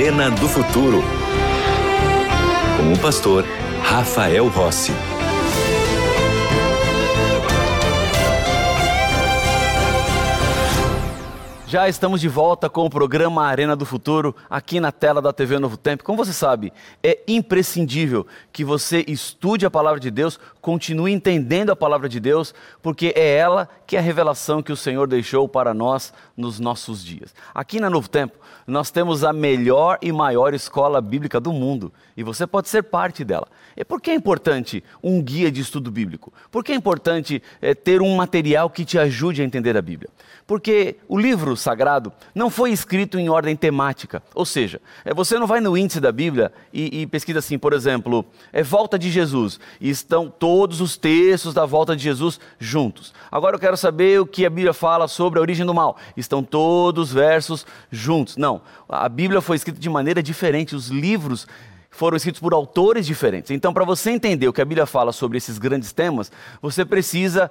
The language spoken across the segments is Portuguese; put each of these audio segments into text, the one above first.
Arena do Futuro. Com o pastor Rafael Rossi. Já estamos de volta com o programa Arena do Futuro aqui na tela da TV Novo Tempo. Como você sabe, é imprescindível que você estude a palavra de Deus, continue entendendo a palavra de Deus, porque é ela que é a revelação que o Senhor deixou para nós nos nossos dias. Aqui na Novo Tempo, nós temos a melhor e maior escola bíblica do mundo e você pode ser parte dela. E por que é importante um guia de estudo bíblico? Por que é importante é, ter um material que te ajude a entender a Bíblia? Porque o livro sagrado não foi escrito em ordem temática. Ou seja, é, você não vai no índice da Bíblia e, e pesquisa assim, por exemplo, é volta de Jesus. E estão todos os textos da volta de Jesus juntos. Agora eu quero saber o que a Bíblia fala sobre a origem do mal. Estão todos os versos juntos. Não, a Bíblia foi escrita de maneira diferente. Os livros foram escritos por autores diferentes. Então, para você entender o que a Bíblia fala sobre esses grandes temas, você precisa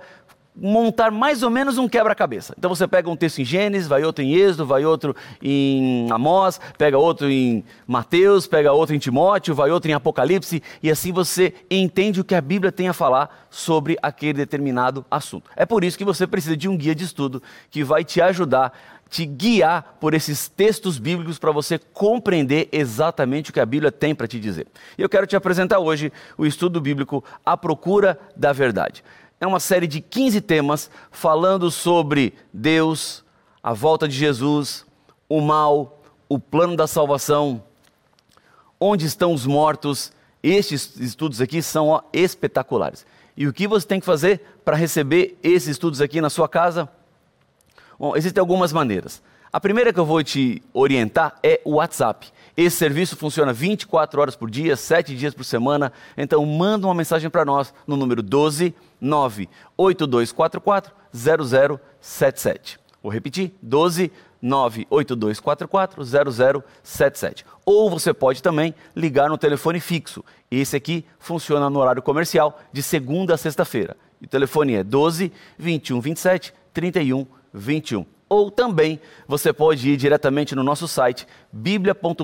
montar mais ou menos um quebra-cabeça. Então você pega um texto em Gênesis, vai outro em Êxodo, vai outro em Amós, pega outro em Mateus, pega outro em Timóteo, vai outro em Apocalipse, e assim você entende o que a Bíblia tem a falar sobre aquele determinado assunto. É por isso que você precisa de um guia de estudo que vai te ajudar te guiar por esses textos bíblicos para você compreender exatamente o que a Bíblia tem para te dizer. Eu quero te apresentar hoje o estudo bíblico A Procura da Verdade é uma série de 15 temas falando sobre Deus, a volta de Jesus, o mal, o plano da salvação, onde estão os mortos. Estes estudos aqui são ó, espetaculares. E o que você tem que fazer para receber esses estudos aqui na sua casa? Bom, existem algumas maneiras. A primeira que eu vou te orientar é o WhatsApp. Esse serviço funciona 24 horas por dia, 7 dias por semana. Então manda uma mensagem para nós no número 12 98244 0077. Vou repetir: 12 98244 0077. Ou você pode também ligar no telefone fixo. Esse aqui funciona no horário comercial de segunda a sexta-feira. O telefone é 12 21 27 31 21 ou também você pode ir diretamente no nosso site biblia.com.br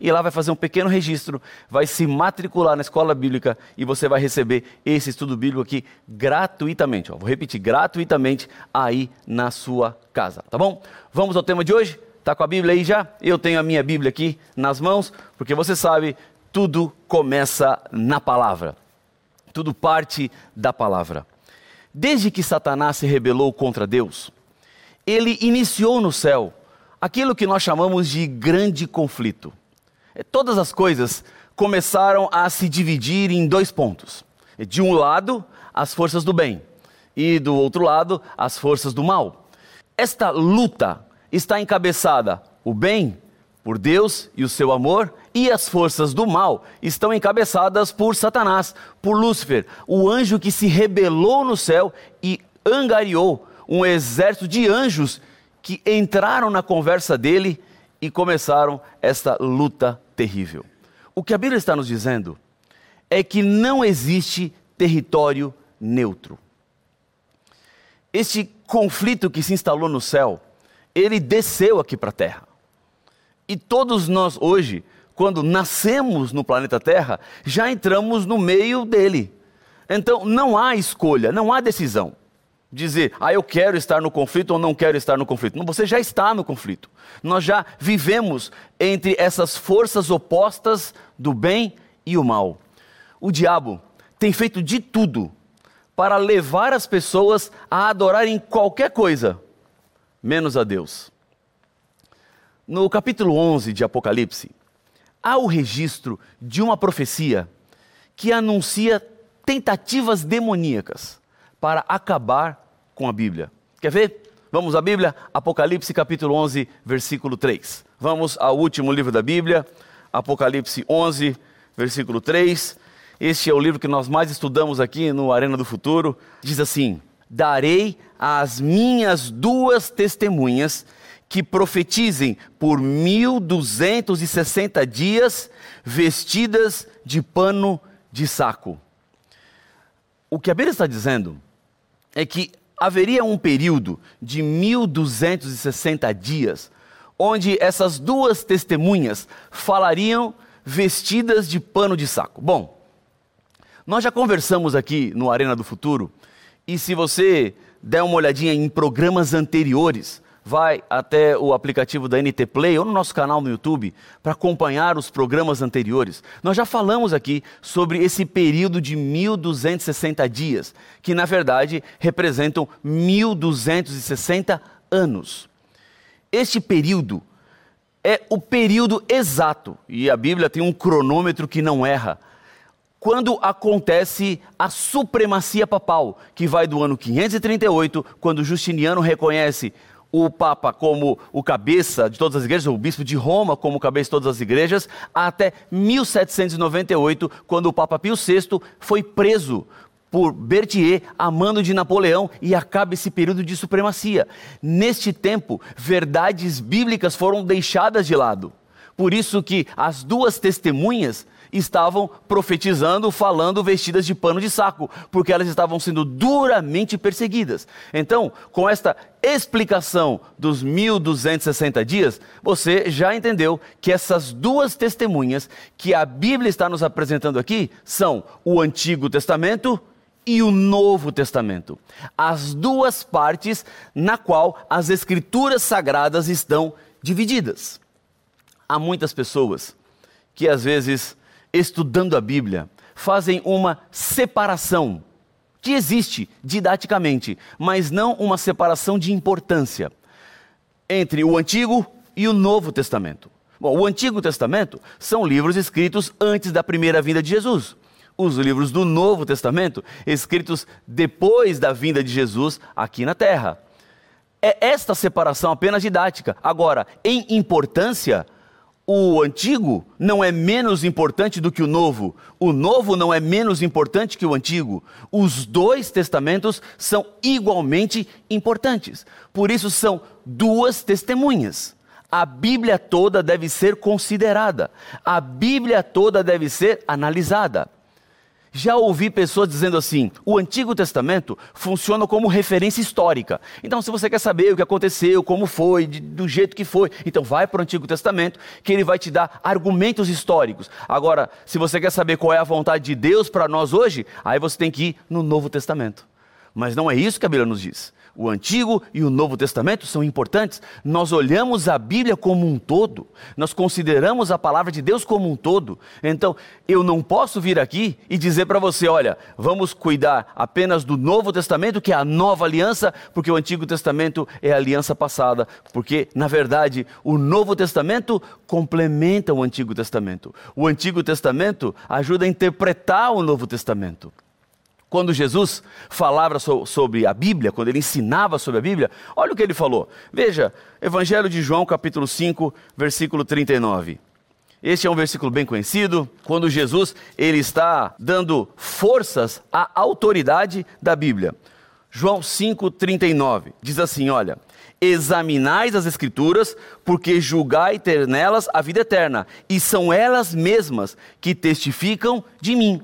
e lá vai fazer um pequeno registro, vai se matricular na escola bíblica e você vai receber esse estudo bíblico aqui gratuitamente. Ó, vou repetir, gratuitamente aí na sua casa, tá bom? Vamos ao tema de hoje? Tá com a Bíblia aí já? Eu tenho a minha Bíblia aqui nas mãos, porque você sabe, tudo começa na palavra. Tudo parte da palavra. Desde que Satanás se rebelou contra Deus, ele iniciou no céu aquilo que nós chamamos de grande conflito. É, todas as coisas começaram a se dividir em dois pontos. É, de um lado, as forças do bem, e do outro lado, as forças do mal. Esta luta está encabeçada o bem por Deus e o seu amor, e as forças do mal estão encabeçadas por Satanás, por Lúcifer, o anjo que se rebelou no céu e angariou um exército de anjos que entraram na conversa dele e começaram esta luta terrível. O que a Bíblia está nos dizendo é que não existe território neutro. Este conflito que se instalou no céu, ele desceu aqui para a terra. E todos nós hoje, quando nascemos no planeta Terra, já entramos no meio dele. Então não há escolha, não há decisão dizer, ah, eu quero estar no conflito ou não quero estar no conflito. Não, você já está no conflito. Nós já vivemos entre essas forças opostas do bem e o mal. O diabo tem feito de tudo para levar as pessoas a adorarem qualquer coisa, menos a Deus. No capítulo 11 de Apocalipse, há o registro de uma profecia que anuncia tentativas demoníacas para acabar com a Bíblia. Quer ver? Vamos à Bíblia? Apocalipse capítulo 11, versículo 3. Vamos ao último livro da Bíblia, Apocalipse 11, versículo 3. Este é o livro que nós mais estudamos aqui no Arena do Futuro. Diz assim: Darei às minhas duas testemunhas que profetizem por mil duzentos e sessenta dias, vestidas de pano de saco. O que a Bíblia está dizendo é que haveria um período de 1260 dias onde essas duas testemunhas falariam vestidas de pano de saco. Bom, nós já conversamos aqui no Arena do Futuro, e se você der uma olhadinha em programas anteriores, vai até o aplicativo da NT Play ou no nosso canal no YouTube para acompanhar os programas anteriores. Nós já falamos aqui sobre esse período de 1260 dias, que na verdade representam 1260 anos. Este período é o período exato, e a Bíblia tem um cronômetro que não erra, quando acontece a supremacia papal, que vai do ano 538, quando Justiniano reconhece o Papa como o cabeça de todas as igrejas, o bispo de Roma como cabeça de todas as igrejas, até 1798, quando o Papa Pio VI foi preso por Berthier, a mando de Napoleão, e acaba esse período de supremacia. Neste tempo, verdades bíblicas foram deixadas de lado. Por isso que as duas testemunhas estavam profetizando, falando vestidas de pano de saco, porque elas estavam sendo duramente perseguidas. Então, com esta explicação dos 1260 dias, você já entendeu que essas duas testemunhas que a Bíblia está nos apresentando aqui são o Antigo Testamento e o Novo Testamento. As duas partes na qual as escrituras sagradas estão divididas. Há muitas pessoas que às vezes estudando a Bíblia, fazem uma separação que existe didaticamente, mas não uma separação de importância entre o Antigo e o Novo Testamento. Bom, o Antigo Testamento são livros escritos antes da primeira vinda de Jesus. Os livros do Novo Testamento, escritos depois da vinda de Jesus aqui na terra. É esta separação apenas didática. Agora, em importância, o antigo não é menos importante do que o novo, o novo não é menos importante que o antigo. Os dois testamentos são igualmente importantes. Por isso são duas testemunhas. A Bíblia toda deve ser considerada, a Bíblia toda deve ser analisada. Já ouvi pessoas dizendo assim: o Antigo Testamento funciona como referência histórica. Então, se você quer saber o que aconteceu, como foi, de, do jeito que foi, então vai para o Antigo Testamento, que ele vai te dar argumentos históricos. Agora, se você quer saber qual é a vontade de Deus para nós hoje, aí você tem que ir no Novo Testamento. Mas não é isso que a Bíblia nos diz o Antigo e o Novo Testamento são importantes. Nós olhamos a Bíblia como um todo, nós consideramos a palavra de Deus como um todo. Então, eu não posso vir aqui e dizer para você: olha, vamos cuidar apenas do Novo Testamento, que é a nova aliança, porque o Antigo Testamento é a aliança passada. Porque, na verdade, o Novo Testamento complementa o Antigo Testamento. O Antigo Testamento ajuda a interpretar o Novo Testamento. Quando Jesus falava sobre a Bíblia, quando ele ensinava sobre a Bíblia, olha o que ele falou. Veja, Evangelho de João, capítulo 5, versículo 39. Este é um versículo bem conhecido, quando Jesus ele está dando forças à autoridade da Bíblia. João 5:39 diz assim, olha: Examinais as escrituras, porque julgai ter nelas a vida eterna, e são elas mesmas que testificam de mim.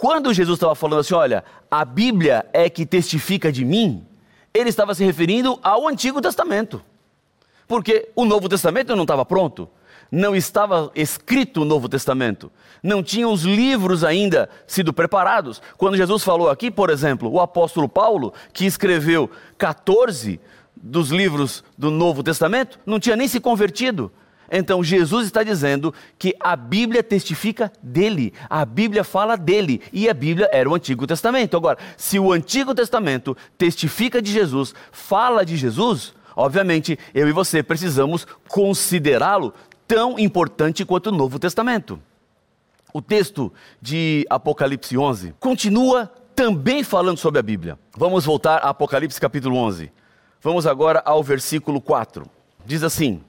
Quando Jesus estava falando assim, olha, a Bíblia é que testifica de mim, ele estava se referindo ao Antigo Testamento. Porque o Novo Testamento não estava pronto, não estava escrito o Novo Testamento, não tinham os livros ainda sido preparados. Quando Jesus falou aqui, por exemplo, o apóstolo Paulo, que escreveu 14 dos livros do Novo Testamento, não tinha nem se convertido. Então Jesus está dizendo que a Bíblia testifica dele, a Bíblia fala dele, e a Bíblia era o Antigo Testamento. Agora, se o Antigo Testamento testifica de Jesus, fala de Jesus, obviamente eu e você precisamos considerá-lo tão importante quanto o Novo Testamento. O texto de Apocalipse 11 continua também falando sobre a Bíblia. Vamos voltar a Apocalipse capítulo 11. Vamos agora ao versículo 4. Diz assim: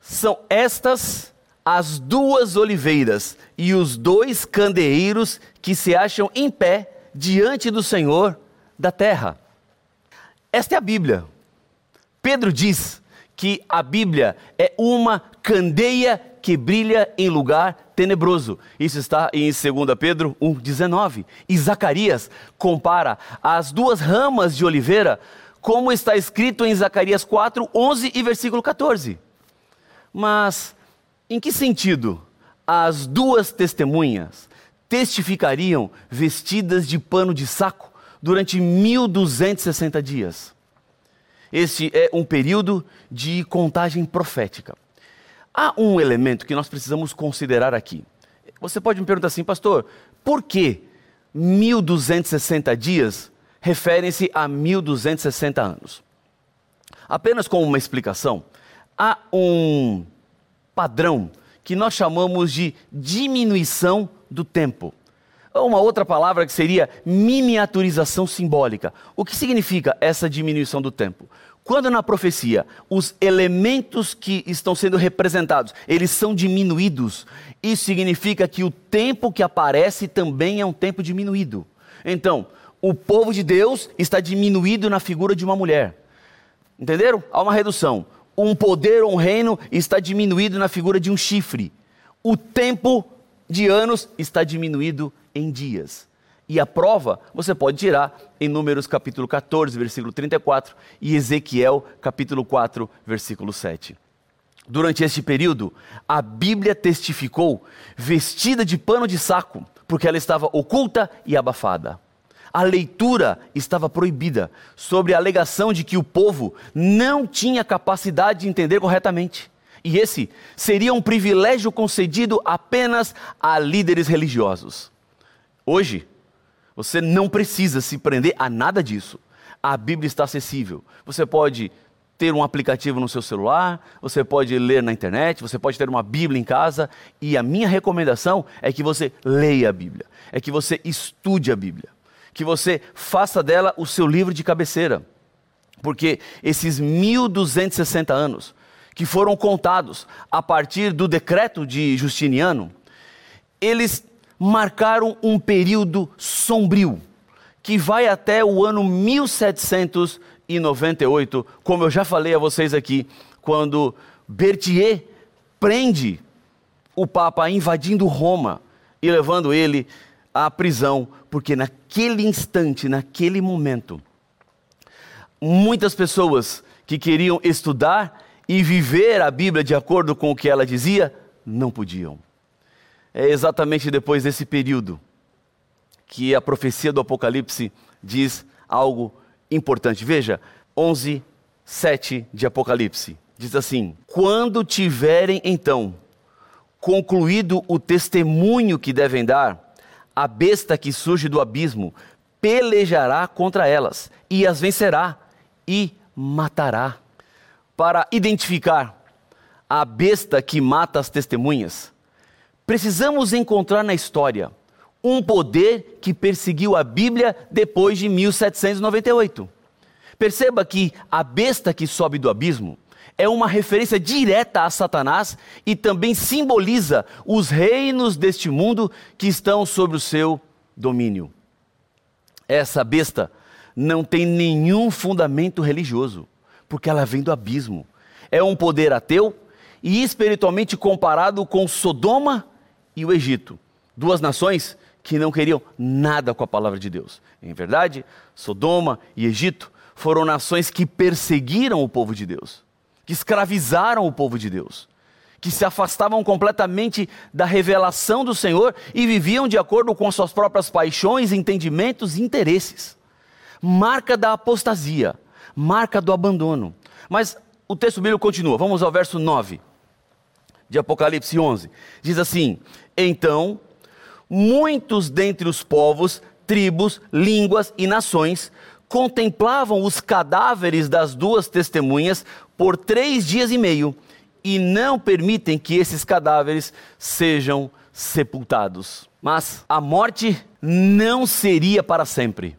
são estas as duas oliveiras e os dois candeeiros que se acham em pé diante do Senhor da terra. Esta é a Bíblia. Pedro diz que a Bíblia é uma candeia que brilha em lugar tenebroso. Isso está em 2 Pedro 1,19. E Zacarias compara as duas ramas de oliveira como está escrito em Zacarias 4, 11 e versículo 14. Mas em que sentido as duas testemunhas testificariam vestidas de pano de saco durante 1260 dias? Este é um período de contagem profética. Há um elemento que nós precisamos considerar aqui. Você pode me perguntar assim, pastor, por que 1260 dias referem-se a 1260 anos? Apenas como uma explicação, há um padrão que nós chamamos de diminuição do tempo. Uma outra palavra que seria miniaturização simbólica. O que significa essa diminuição do tempo? Quando na profecia os elementos que estão sendo representados, eles são diminuídos, isso significa que o tempo que aparece também é um tempo diminuído. Então, o povo de Deus está diminuído na figura de uma mulher. Entenderam? Há uma redução. Um poder ou um reino está diminuído na figura de um chifre. O tempo de anos está diminuído em dias. E a prova você pode tirar em Números capítulo 14, versículo 34 e Ezequiel capítulo 4, versículo 7. Durante este período, a Bíblia testificou vestida de pano de saco, porque ela estava oculta e abafada. A leitura estava proibida, sobre a alegação de que o povo não tinha capacidade de entender corretamente. E esse seria um privilégio concedido apenas a líderes religiosos. Hoje, você não precisa se prender a nada disso. A Bíblia está acessível. Você pode ter um aplicativo no seu celular, você pode ler na internet, você pode ter uma Bíblia em casa, e a minha recomendação é que você leia a Bíblia, é que você estude a Bíblia, que você faça dela o seu livro de cabeceira. Porque esses 1260 anos que foram contados a partir do decreto de Justiniano, eles marcaram um período sombrio que vai até o ano 1700 98, como eu já falei a vocês aqui, quando Berthier prende o Papa invadindo Roma e levando ele à prisão, porque naquele instante, naquele momento, muitas pessoas que queriam estudar e viver a Bíblia de acordo com o que ela dizia, não podiam. É exatamente depois desse período que a profecia do Apocalipse diz algo importante. Veja, 11, 7 de Apocalipse. Diz assim: Quando tiverem então concluído o testemunho que devem dar, a besta que surge do abismo pelejará contra elas e as vencerá e matará. Para identificar a besta que mata as testemunhas, precisamos encontrar na história um poder que perseguiu a Bíblia depois de 1798. Perceba que a besta que sobe do abismo é uma referência direta a Satanás e também simboliza os reinos deste mundo que estão sob o seu domínio. Essa besta não tem nenhum fundamento religioso, porque ela vem do abismo. É um poder ateu e espiritualmente comparado com Sodoma e o Egito, duas nações que não queriam nada com a palavra de Deus. Em verdade, Sodoma e Egito foram nações que perseguiram o povo de Deus, que escravizaram o povo de Deus, que se afastavam completamente da revelação do Senhor e viviam de acordo com suas próprias paixões, entendimentos e interesses. Marca da apostasia, marca do abandono. Mas o texto bíblico continua, vamos ao verso 9 de Apocalipse 11. Diz assim: Então muitos dentre os povos, tribos, línguas e nações contemplavam os cadáveres das duas testemunhas por três dias e meio e não permitem que esses cadáveres sejam sepultados. Mas a morte não seria para sempre,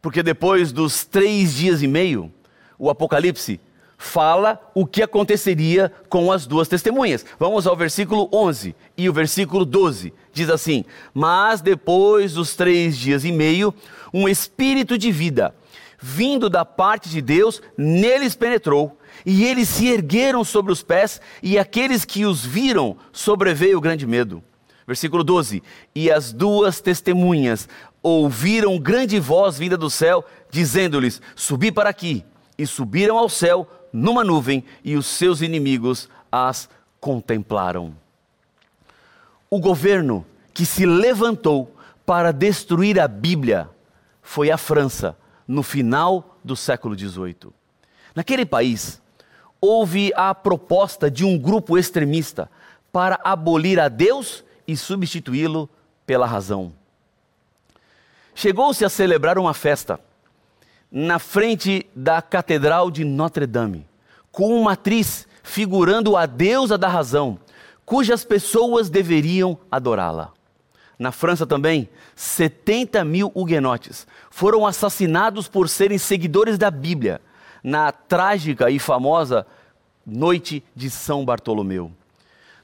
porque depois dos três dias e meio, o Apocalipse fala o que aconteceria com as duas testemunhas. Vamos ao versículo 11 e o versículo 12. Diz assim: Mas depois dos três dias e meio, um espírito de vida, vindo da parte de Deus, neles penetrou, e eles se ergueram sobre os pés, e aqueles que os viram sobreveio grande medo. Versículo 12: E as duas testemunhas ouviram grande voz vinda do céu, dizendo-lhes: Subi para aqui. E subiram ao céu numa nuvem, e os seus inimigos as contemplaram. O governo que se levantou para destruir a Bíblia foi a França, no final do século XVIII. Naquele país, houve a proposta de um grupo extremista para abolir a Deus e substituí-lo pela razão. Chegou-se a celebrar uma festa na frente da Catedral de Notre-Dame, com uma atriz figurando a deusa da razão, cujas pessoas deveriam adorá-la. Na França também, 70 mil huguenotes foram assassinados por serem seguidores da Bíblia, na trágica e famosa Noite de São Bartolomeu.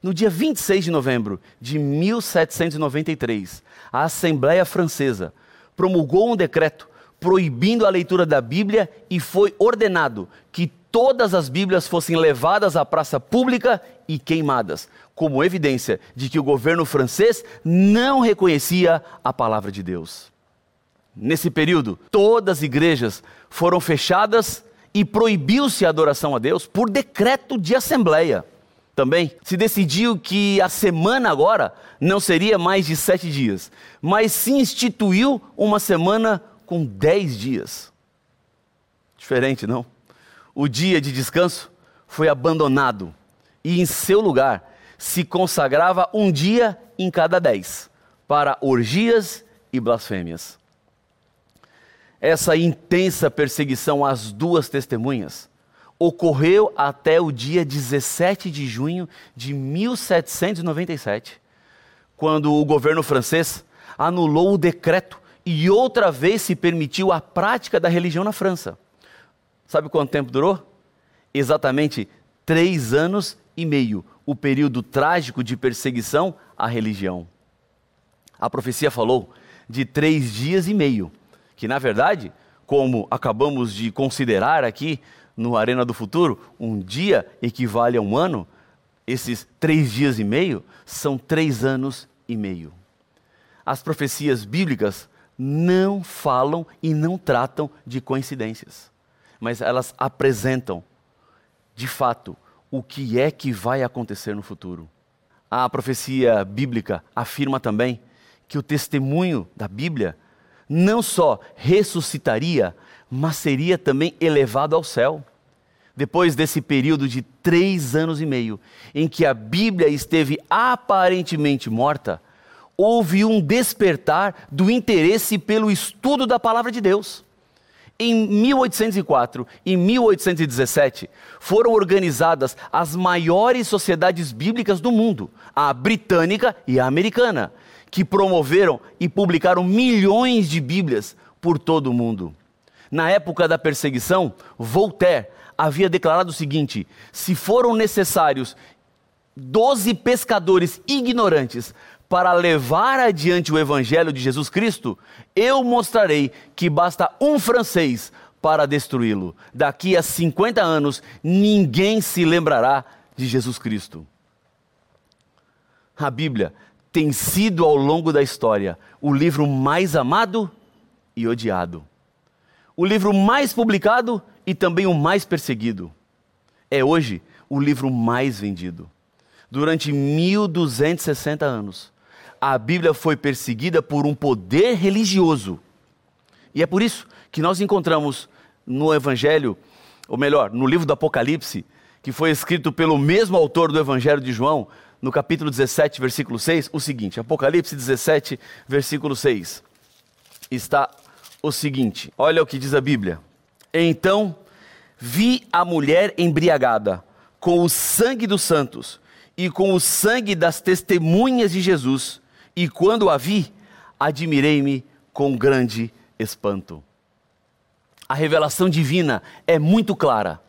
No dia 26 de novembro de 1793, a Assembleia Francesa promulgou um decreto proibindo a leitura da Bíblia e foi ordenado que todas as Bíblias fossem levadas à praça pública e queimadas, como evidência de que o governo francês não reconhecia a palavra de Deus. Nesse período, todas as igrejas foram fechadas e proibiu-se a adoração a Deus por decreto de assembleia. Também se decidiu que a semana agora não seria mais de sete dias, mas se instituiu uma semana com dez dias. Diferente, não? O dia de descanso foi abandonado e, em seu lugar, se consagrava um dia em cada dez para orgias e blasfêmias. Essa intensa perseguição às duas testemunhas ocorreu até o dia 17 de junho de 1797, quando o governo francês anulou o decreto e outra vez se permitiu a prática da religião na França. Sabe quanto tempo durou? Exatamente três anos e meio, o período trágico de perseguição à religião. A profecia falou de três dias e meio, que na verdade, como acabamos de considerar aqui no Arena do Futuro, um dia equivale a um ano, esses três dias e meio são três anos e meio. As profecias bíblicas não falam e não tratam de coincidências, mas elas apresentam, de fato, o que é que vai acontecer no futuro. A profecia bíblica afirma também que o testemunho da Bíblia não só ressuscitaria, mas seria também elevado ao céu. Depois desse período de três anos e meio, em que a Bíblia esteve aparentemente morta, houve um despertar do interesse pelo estudo da palavra de Deus. Em 1804 e 1817 foram organizadas as maiores sociedades bíblicas do mundo, a britânica e a americana, que promoveram e publicaram milhões de Bíblias por todo o mundo. Na época da perseguição, Voltaire havia declarado o seguinte: se foram necessários doze pescadores ignorantes para levar adiante o evangelho de Jesus Cristo, eu mostrarei que basta um francês para destruí-lo. Daqui a 50 anos, ninguém se lembrará de Jesus Cristo. A Bíblia tem sido ao longo da história o livro mais amado e odiado. O livro mais publicado e também o mais perseguido. É hoje o livro mais vendido. Durante 1260 anos, a Bíblia foi perseguida por um poder religioso. E é por isso que nós encontramos no Evangelho, ou melhor, no livro do Apocalipse, que foi escrito pelo mesmo autor do Evangelho de João, no capítulo 17, versículo 6, o seguinte: Apocalipse 17, versículo 6. Está o seguinte: olha o que diz a Bíblia. Então vi a mulher embriagada com o sangue dos santos e com o sangue das testemunhas de Jesus e quando a vi, admirei-me com grande espanto. A revelação divina é muito clara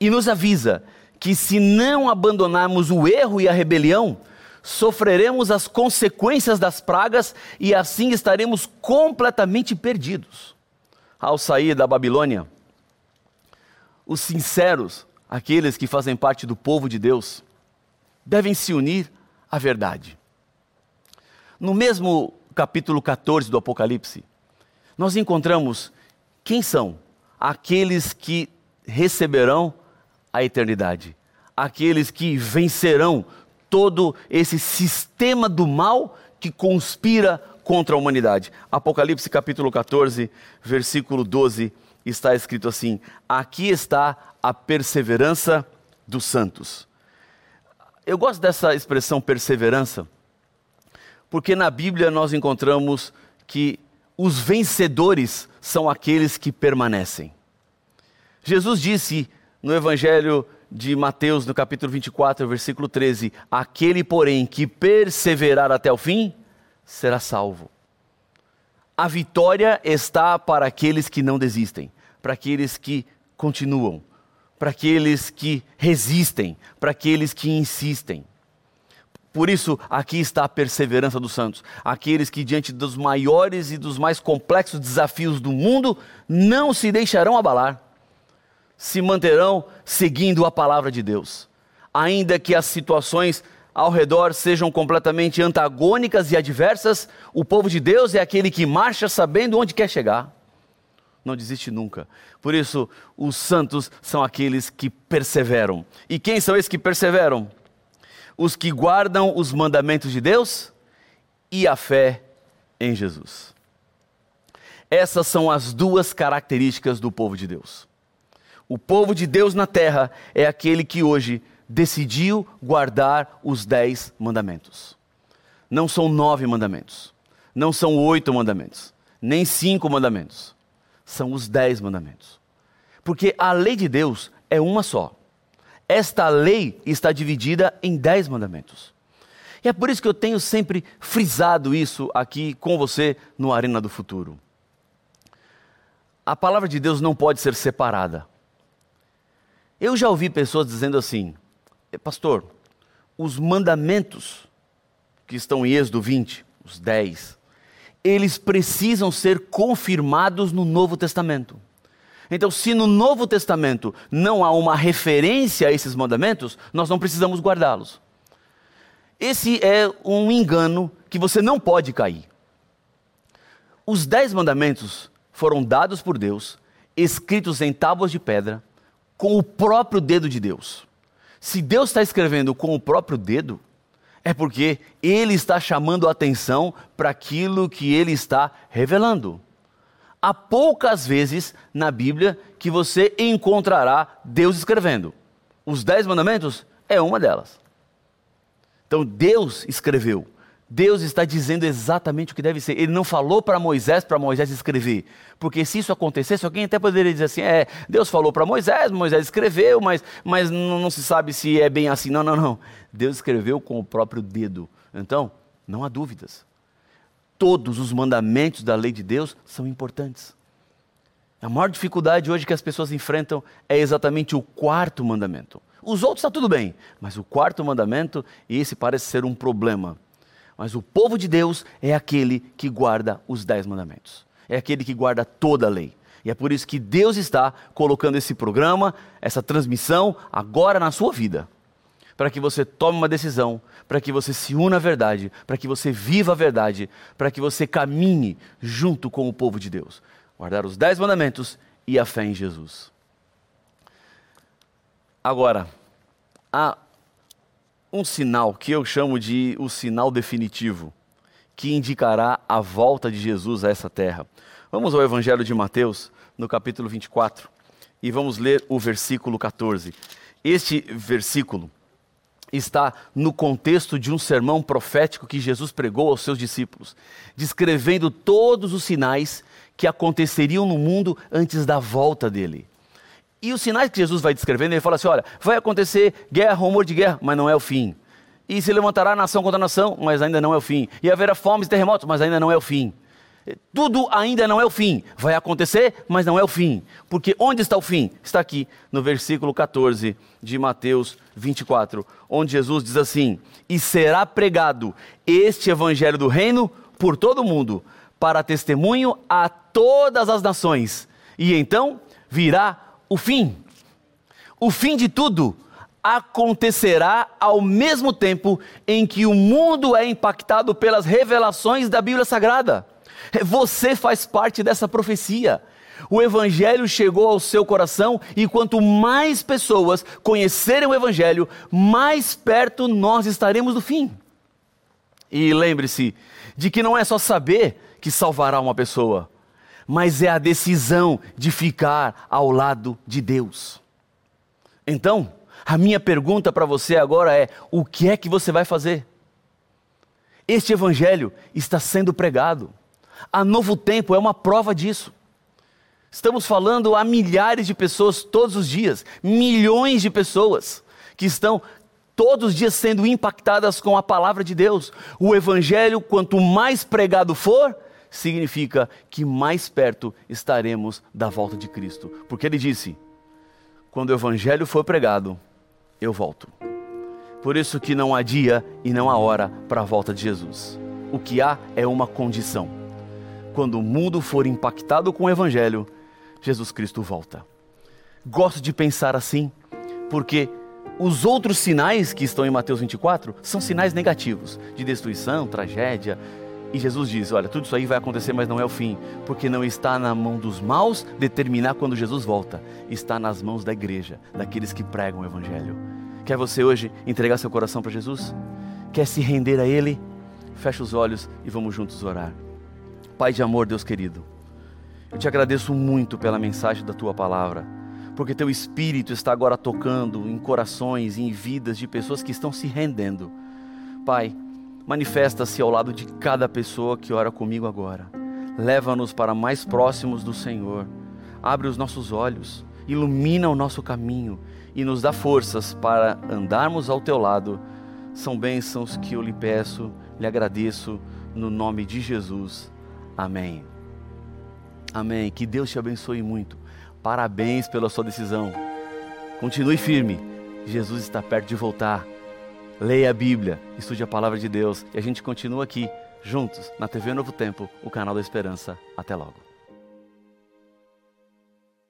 e nos avisa que se não abandonarmos o erro e a rebelião, sofreremos as consequências das pragas e assim estaremos completamente perdidos. Ao sair da Babilônia, os sinceros, aqueles que fazem parte do povo de Deus, devem se unir à verdade. No mesmo capítulo 14 do Apocalipse, nós encontramos Quem são? Aqueles que receberão a eternidade, aqueles que vencerão todo esse sistema do mal que conspira contra a humanidade. Apocalipse capítulo 14, versículo 12, está escrito assim: Aqui está a perseverança dos santos. Eu gosto dessa expressão perseverança, porque na Bíblia nós encontramos que os vencedores são aqueles que permanecem. Jesus disse no Evangelho de Mateus, no capítulo 24, versículo 13: Aquele, porém, que perseverar até o fim, será salvo. A vitória está para aqueles que não desistem, para aqueles que continuam, para aqueles que resistem, para aqueles que insistem. Por isso, aqui está a perseverança dos santos. Aqueles que, diante dos maiores e dos mais complexos desafios do mundo, não se deixarão abalar, se manterão seguindo a palavra de Deus. Ainda que as situações ao redor sejam completamente antagônicas e adversas, o povo de Deus é aquele que marcha sabendo onde quer chegar. Não desiste nunca. Por isso, os santos são aqueles que perseveram. E quem são esses que perseveram? Os que guardam os mandamentos de Deus e a fé em Jesus. Essas são as duas características do povo de Deus. O povo de Deus na terra é aquele que hoje decidiu guardar os dez mandamentos. Não são nove mandamentos, não são oito mandamentos, nem cinco mandamentos. São os dez mandamentos. Porque a lei de Deus é uma só. Esta lei está dividida em dez mandamentos. E é por isso que eu tenho sempre frisado isso aqui com você no Arena do Futuro. A palavra de Deus não pode ser separada. Eu já ouvi pessoas dizendo assim: é, pastor, os mandamentos que estão em Êxodo 20, os 10, eles precisam ser confirmados no Novo Testamento. Então, se no Novo Testamento não há uma referência a esses mandamentos, nós não precisamos guardá-los. Esse é um engano que você não pode cair. Os dez mandamentos foram dados por Deus, escritos em tábuas de pedra, com o próprio dedo de Deus. Se Deus está escrevendo com o próprio dedo, é porque Ele está chamando a atenção para aquilo que Ele está revelando. Há poucas vezes na Bíblia que você encontrará Deus escrevendo. Os Dez Mandamentos é uma delas. Então Deus escreveu. Deus está dizendo exatamente o que deve ser. Ele não falou para Moisés, para Moisés escrever. Porque se isso acontecesse, alguém até poderia dizer assim: é, Deus falou para Moisés, Moisés escreveu, mas, mas não, não, se sabe se é bem assim. Não, não, não. Deus escreveu com o próprio dedo. Então, não há dúvidas. Todos os mandamentos da lei de Deus são importantes. A maior dificuldade hoje que as pessoas enfrentam é exatamente o quarto mandamento. Os outros está tudo bem, mas o quarto mandamento, esse parece ser um problema mas o povo de Deus é aquele que guarda os dez mandamentos. É aquele que guarda toda a lei. E é por isso que Deus está colocando esse programa, essa transmissão, agora na sua vida. Para que você tome uma decisão, para que você se una à verdade, para que você viva a verdade, para que você caminhe junto com o povo de Deus. Guardar os dez mandamentos e a fé em Jesus. Agora, há um sinal que eu chamo de o sinal definitivo, que indicará a volta de Jesus a essa terra. Vamos ao Evangelho de Mateus, no capítulo 24, e vamos ler o versículo 14. Este versículo está no contexto de um sermão profético que Jesus pregou aos seus discípulos, descrevendo todos os sinais que aconteceriam no mundo antes da volta dele. E os sinais que Jesus vai descrevendo, ele fala assim: olha, vai acontecer guerra, rumor de guerra, mas não é o fim. E se levantará nação contra nação, mas ainda não é o fim. E haverá fomes e terremotos, mas ainda não é o fim. Tudo ainda não é o fim. Vai acontecer, mas não é o fim. Porque onde está o fim? Está aqui no versículo 14 de Mateus 24, onde Jesus diz assim: E será pregado este evangelho do reino por todo o mundo, para testemunho a todas as nações. E então virá o fim. O fim de tudo acontecerá ao mesmo tempo em que o mundo é impactado pelas revelações da Bíblia Sagrada. Você faz parte dessa profecia. O Evangelho chegou ao seu coração e quanto mais pessoas conhecerem o Evangelho, mais perto nós estaremos do fim. E lembre-se de que não é só saber que salvará uma pessoa, mas é a decisão de ficar ao lado de Deus. Então, a minha pergunta para você agora é: o que é que você vai fazer? Este evangelho está sendo pregado. A Novo Tempo é uma prova disso. Estamos falando a milhares de pessoas todos os dias, milhões de pessoas que estão todos os dias sendo impactadas com a palavra de Deus. O evangelho, quanto mais pregado for, significa que mais perto estaremos da volta de Cristo. Porque ele disse: quando o evangelho for pregado, eu volto. Por isso que não há dia e não há hora para a volta de Jesus. O que há é uma condição. Quando o mundo for impactado com o evangelho, Jesus Cristo volta. Gosto de pensar assim, porque os outros sinais que estão em Mateus 24 são sinais negativos, de destruição, tragédia, e Jesus diz: Olha, tudo isso aí vai acontecer, mas não é o fim, porque não está na mão dos maus determinar quando Jesus volta, está nas mãos da igreja, daqueles que pregam o Evangelho. Quer você hoje entregar seu coração para Jesus? Quer se render a Ele? Feche os olhos e vamos juntos orar. Pai de amor, Deus querido, eu te agradeço muito pela mensagem da tua palavra, porque teu Espírito está agora tocando em corações e em vidas de pessoas que estão se rendendo. Pai, Manifesta-se ao lado de cada pessoa que ora comigo agora. Leva-nos para mais próximos do Senhor. Abre os nossos olhos, ilumina o nosso caminho e nos dá forças para andarmos ao teu lado. São bênçãos que eu lhe peço, lhe agradeço, no nome de Jesus. Amém. Amém. Que Deus te abençoe muito. Parabéns pela sua decisão. Continue firme. Jesus está perto de voltar leia a Bíblia, estude a palavra de Deus e a gente continua aqui juntos na TV Novo Tempo, o canal da Esperança. Até logo.